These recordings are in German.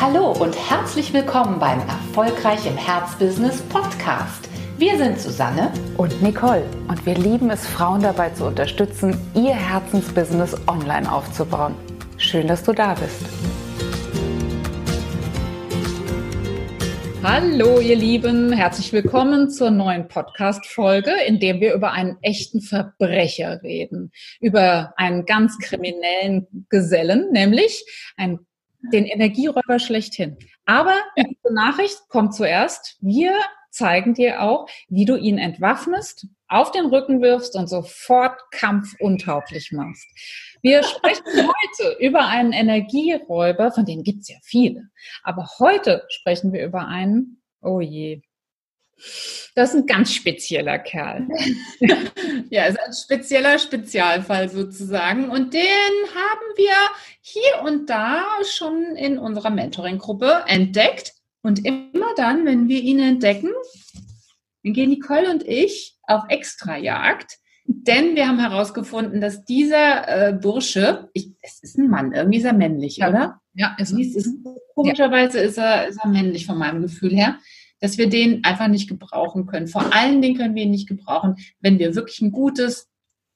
Hallo und herzlich willkommen beim Erfolgreich im Herzbusiness Podcast. Wir sind Susanne und Nicole und wir lieben es, Frauen dabei zu unterstützen, ihr Herzensbusiness online aufzubauen. Schön, dass du da bist. Hallo, ihr Lieben, herzlich willkommen zur neuen Podcast-Folge, in der wir über einen echten Verbrecher reden, über einen ganz kriminellen Gesellen, nämlich einen, den Energieräuber schlechthin. Aber diese Nachricht kommt zuerst. Wir zeigen dir auch, wie du ihn entwaffnest, auf den Rücken wirfst und sofort kampfuntauglich machst. Wir sprechen heute über einen Energieräuber, von denen gibt es ja viele. Aber heute sprechen wir über einen, oh je, das ist ein ganz spezieller Kerl. ja, ist ein spezieller Spezialfall sozusagen. Und den haben wir hier und da schon in unserer Mentoring-Gruppe entdeckt. Und immer dann, wenn wir ihn entdecken, dann gehen Nicole und ich auf Extrajagd. Denn wir haben herausgefunden, dass dieser äh, Bursche, ich, es ist ein Mann, irgendwie ist er männlich, ja. oder? Ja, ist, ist, ist Komischerweise ja. ist, er, ist er männlich von meinem Gefühl her, dass wir den einfach nicht gebrauchen können. Vor allen Dingen können wir ihn nicht gebrauchen, wenn wir wirklich ein gutes,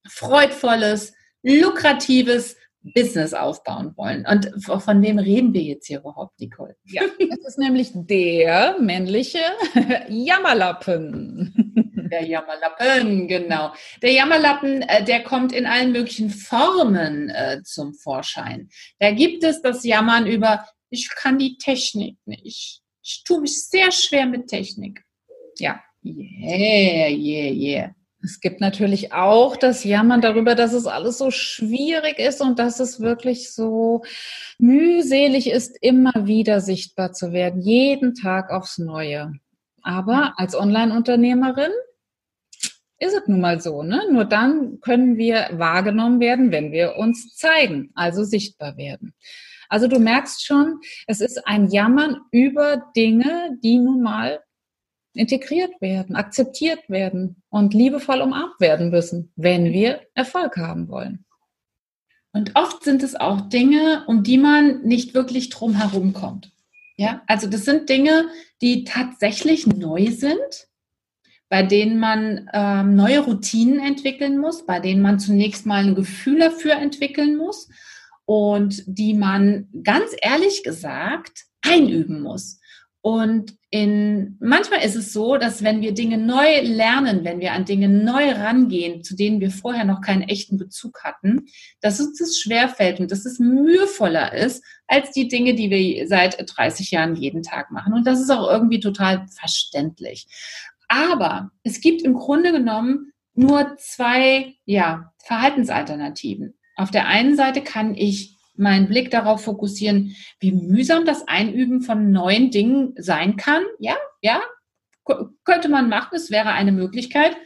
freudvolles, lukratives, Business aufbauen wollen. Und von wem reden wir jetzt hier überhaupt, Nicole? Ja, das ist nämlich der männliche Jammerlappen. Der Jammerlappen, genau. Der Jammerlappen, äh, der kommt in allen möglichen Formen äh, zum Vorschein. Da gibt es das Jammern über, ich kann die Technik nicht. Ich tue mich sehr schwer mit Technik. Ja. Yeah, yeah, yeah. Es gibt natürlich auch das Jammern darüber, dass es alles so schwierig ist und dass es wirklich so mühselig ist, immer wieder sichtbar zu werden, jeden Tag aufs Neue. Aber als Online-Unternehmerin ist es nun mal so, ne? Nur dann können wir wahrgenommen werden, wenn wir uns zeigen, also sichtbar werden. Also du merkst schon, es ist ein Jammern über Dinge, die nun mal integriert werden, akzeptiert werden und liebevoll umarmt werden müssen, wenn wir Erfolg haben wollen. Und oft sind es auch Dinge, um die man nicht wirklich drum herum kommt. Ja, also das sind Dinge, die tatsächlich neu sind, bei denen man ähm, neue Routinen entwickeln muss, bei denen man zunächst mal ein Gefühl dafür entwickeln muss und die man ganz ehrlich gesagt einüben muss. Und in, manchmal ist es so, dass wenn wir Dinge neu lernen, wenn wir an Dinge neu rangehen, zu denen wir vorher noch keinen echten Bezug hatten, dass uns das schwerfällt und dass es mühevoller ist als die Dinge, die wir seit 30 Jahren jeden Tag machen. Und das ist auch irgendwie total verständlich. Aber es gibt im Grunde genommen nur zwei, ja, Verhaltensalternativen. Auf der einen Seite kann ich meinen Blick darauf fokussieren, wie mühsam das Einüben von neuen Dingen sein kann. Ja, ja, könnte man machen, es wäre eine Möglichkeit.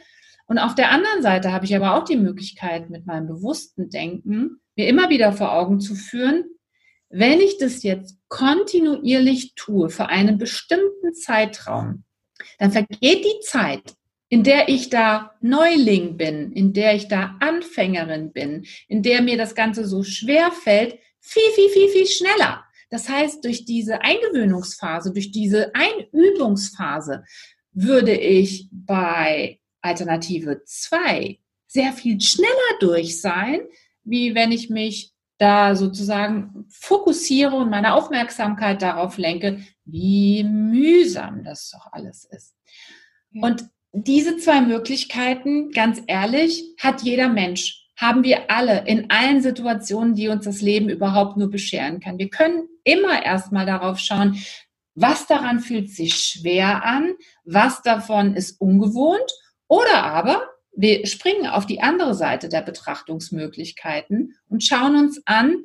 Und auf der anderen Seite habe ich aber auch die Möglichkeit, mit meinem bewussten Denken mir immer wieder vor Augen zu führen, wenn ich das jetzt kontinuierlich tue für einen bestimmten Zeitraum, dann vergeht die Zeit, in der ich da Neuling bin, in der ich da Anfängerin bin, in der mir das Ganze so schwer fällt, viel, viel, viel, viel schneller. Das heißt, durch diese Eingewöhnungsphase, durch diese Einübungsphase würde ich bei Alternative 2 sehr viel schneller durch sein, wie wenn ich mich da sozusagen fokussiere und meine Aufmerksamkeit darauf lenke, wie mühsam das doch alles ist. Und diese zwei Möglichkeiten, ganz ehrlich, hat jeder Mensch, haben wir alle in allen Situationen, die uns das Leben überhaupt nur bescheren kann. Wir können immer erstmal darauf schauen, was daran fühlt sich schwer an, was davon ist ungewohnt oder aber wir springen auf die andere Seite der Betrachtungsmöglichkeiten und schauen uns an,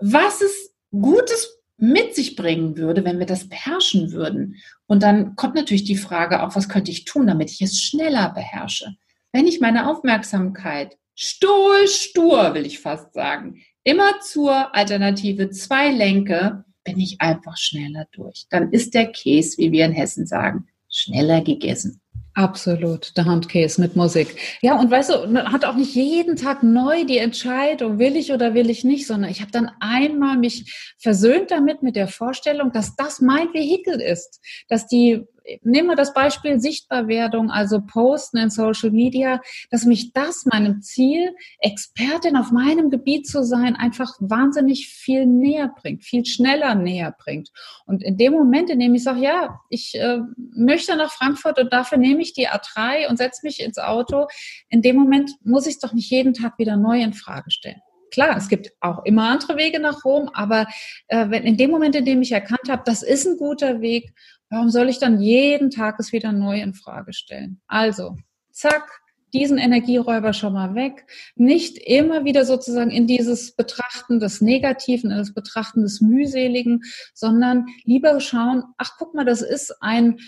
was es Gutes mit sich bringen würde, wenn wir das beherrschen würden. Und dann kommt natürlich die Frage auch, was könnte ich tun, damit ich es schneller beherrsche? Wenn ich meine Aufmerksamkeit stohlstur, will ich fast sagen, immer zur Alternative 2 lenke, bin ich einfach schneller durch. Dann ist der Käse, wie wir in Hessen sagen, schneller gegessen. Absolut, der Handcase mit Musik. Ja, und weißt du, man hat auch nicht jeden Tag neu die Entscheidung, will ich oder will ich nicht, sondern ich habe dann einmal mich versöhnt damit, mit der Vorstellung, dass das mein Vehikel ist, dass die nehmen wir das Beispiel Sichtbarwerdung, also Posten in Social Media, dass mich das meinem Ziel, Expertin auf meinem Gebiet zu sein, einfach wahnsinnig viel näher bringt, viel schneller näher bringt. Und in dem Moment, in dem ich sage, ja, ich äh, möchte nach Frankfurt und dafür nehme ich die A3 und setze mich ins Auto, in dem Moment muss ich es doch nicht jeden Tag wieder neu in Frage stellen. Klar, es gibt auch immer andere Wege nach Rom, aber äh, wenn in dem Moment, in dem ich erkannt habe, das ist ein guter Weg Warum soll ich dann jeden Tag es wieder neu in Frage stellen? Also, zack, diesen Energieräuber schon mal weg. Nicht immer wieder sozusagen in dieses Betrachten des Negativen, in das Betrachten des Mühseligen, sondern lieber schauen, ach guck mal, das ist ein,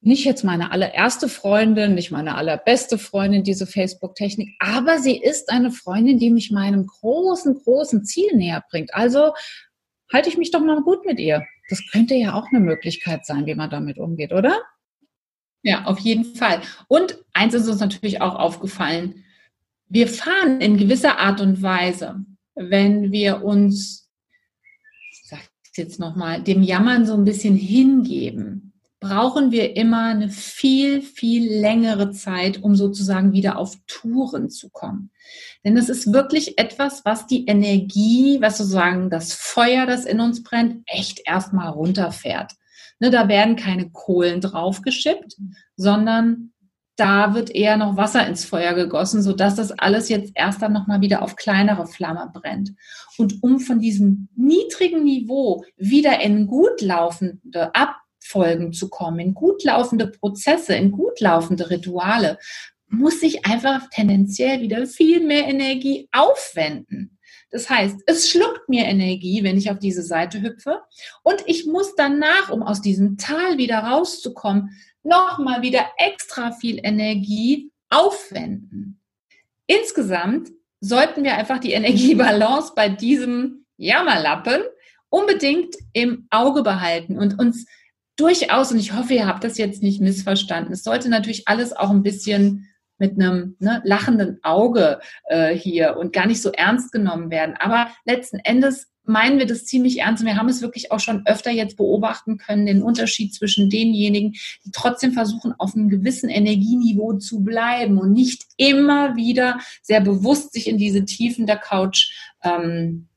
nicht jetzt meine allererste Freundin, nicht meine allerbeste Freundin, diese Facebook-Technik, aber sie ist eine Freundin, die mich meinem großen, großen Ziel näher bringt. Also halte ich mich doch mal gut mit ihr. Das könnte ja auch eine Möglichkeit sein, wie man damit umgeht, oder? Ja, auf jeden Fall. Und eins ist uns natürlich auch aufgefallen. Wir fahren in gewisser Art und Weise, wenn wir uns, ich sage jetzt nochmal, dem Jammern so ein bisschen hingeben, brauchen wir immer eine viel, viel längere Zeit, um sozusagen wieder auf Touren zu kommen. Denn es ist wirklich etwas, was die Energie, was sozusagen das Feuer, das in uns brennt, echt erstmal runterfährt. Ne, da werden keine Kohlen draufgeschippt, sondern da wird eher noch Wasser ins Feuer gegossen, sodass das alles jetzt erst dann nochmal wieder auf kleinere Flamme brennt. Und um von diesem niedrigen Niveau wieder in gut laufende, ab Folgen zu kommen, in gut laufende Prozesse, in gut laufende Rituale, muss ich einfach tendenziell wieder viel mehr Energie aufwenden. Das heißt, es schluckt mir Energie, wenn ich auf diese Seite hüpfe. Und ich muss danach, um aus diesem Tal wieder rauszukommen, nochmal wieder extra viel Energie aufwenden. Insgesamt sollten wir einfach die Energiebalance bei diesem Jammerlappen unbedingt im Auge behalten und uns durchaus, und ich hoffe, ihr habt das jetzt nicht missverstanden, es sollte natürlich alles auch ein bisschen mit einem ne, lachenden Auge äh, hier und gar nicht so ernst genommen werden. Aber letzten Endes meinen wir das ziemlich ernst und wir haben es wirklich auch schon öfter jetzt beobachten können, den Unterschied zwischen denjenigen, die trotzdem versuchen, auf einem gewissen Energieniveau zu bleiben und nicht immer wieder sehr bewusst sich in diese Tiefen der Couch ähm,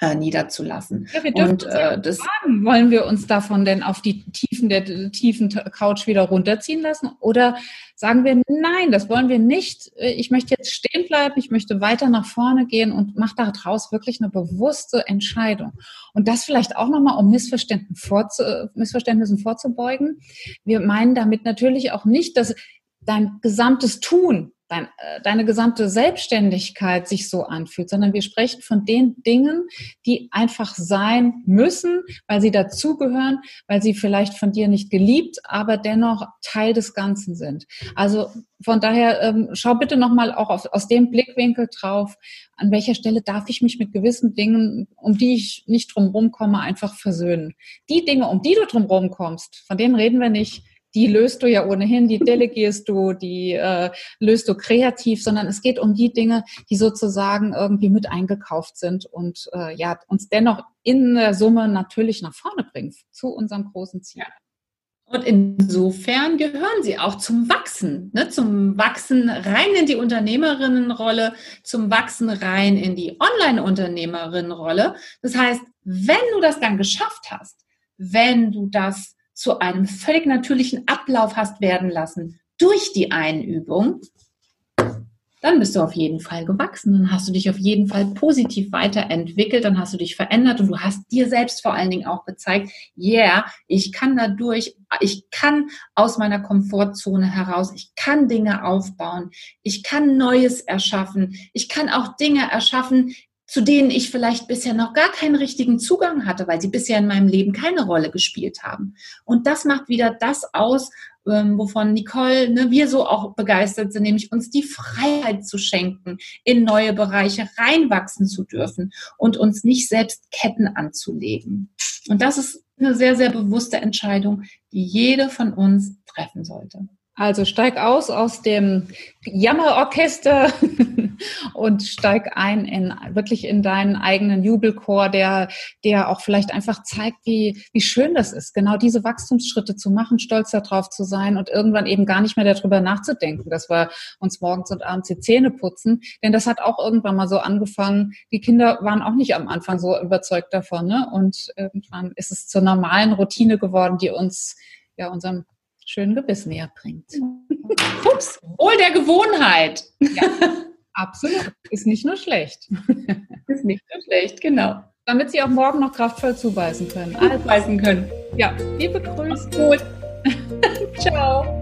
äh, niederzulassen. Ja, wir dürfen und äh, das fragen, wollen wir uns davon denn auf die Tiefen der tiefen Couch wieder runterziehen lassen oder sagen wir nein, das wollen wir nicht. Äh, ich möchte jetzt stehen bleiben, ich möchte weiter nach vorne gehen und mache daraus wirklich eine bewusste Entscheidung. Und das vielleicht auch nochmal, um Missverständnissen, vorzu, Missverständnissen vorzubeugen. Wir meinen damit natürlich auch nicht, dass dein gesamtes Tun dein, äh, deine gesamte Selbstständigkeit sich so anfühlt, sondern wir sprechen von den Dingen, die einfach sein müssen, weil sie dazugehören, weil sie vielleicht von dir nicht geliebt, aber dennoch Teil des Ganzen sind. Also von daher ähm, schau bitte nochmal auch auf, aus dem Blickwinkel drauf, an welcher Stelle darf ich mich mit gewissen Dingen, um die ich nicht drumherum komme, einfach versöhnen. Die Dinge, um die du drumherum kommst, von denen reden wir nicht die löst du ja ohnehin, die delegierst du, die äh, löst du kreativ, sondern es geht um die Dinge, die sozusagen irgendwie mit eingekauft sind und äh, ja uns dennoch in der Summe natürlich nach vorne bringen zu unserem großen Ziel. Und insofern gehören sie auch zum Wachsen, ne? zum Wachsen rein in die Unternehmerinnenrolle, zum Wachsen rein in die Online-Unternehmerinnenrolle. Das heißt, wenn du das dann geschafft hast, wenn du das zu einem völlig natürlichen Ablauf hast werden lassen durch die Einübung, dann bist du auf jeden Fall gewachsen, dann hast du dich auf jeden Fall positiv weiterentwickelt, dann hast du dich verändert und du hast dir selbst vor allen Dingen auch gezeigt, yeah, ich kann dadurch, ich kann aus meiner Komfortzone heraus, ich kann Dinge aufbauen, ich kann Neues erschaffen, ich kann auch Dinge erschaffen, zu denen ich vielleicht bisher noch gar keinen richtigen Zugang hatte, weil sie bisher in meinem Leben keine Rolle gespielt haben. Und das macht wieder das aus, ähm, wovon Nicole, ne, wir so auch begeistert sind, nämlich uns die Freiheit zu schenken, in neue Bereiche reinwachsen zu dürfen und uns nicht selbst Ketten anzulegen. Und das ist eine sehr, sehr bewusste Entscheidung, die jede von uns treffen sollte. Also steig aus aus dem Jammerorchester und steig ein in wirklich in deinen eigenen Jubelchor, der, der auch vielleicht einfach zeigt, wie, wie schön das ist, genau diese Wachstumsschritte zu machen, stolz darauf zu sein und irgendwann eben gar nicht mehr darüber nachzudenken, dass wir uns morgens und abends die Zähne putzen. Denn das hat auch irgendwann mal so angefangen. Die Kinder waren auch nicht am Anfang so überzeugt davon. Ne? Und irgendwann ist es zur normalen Routine geworden, die uns ja unserem schönen Gebiss näher bringt. Ups, wohl der Gewohnheit. Ja, absolut. Ist nicht nur schlecht. Ist nicht nur schlecht, genau. Damit Sie auch morgen noch kraftvoll zubeißen können. Zubeißen können. Ja, liebe Grüße. Gut. Ciao.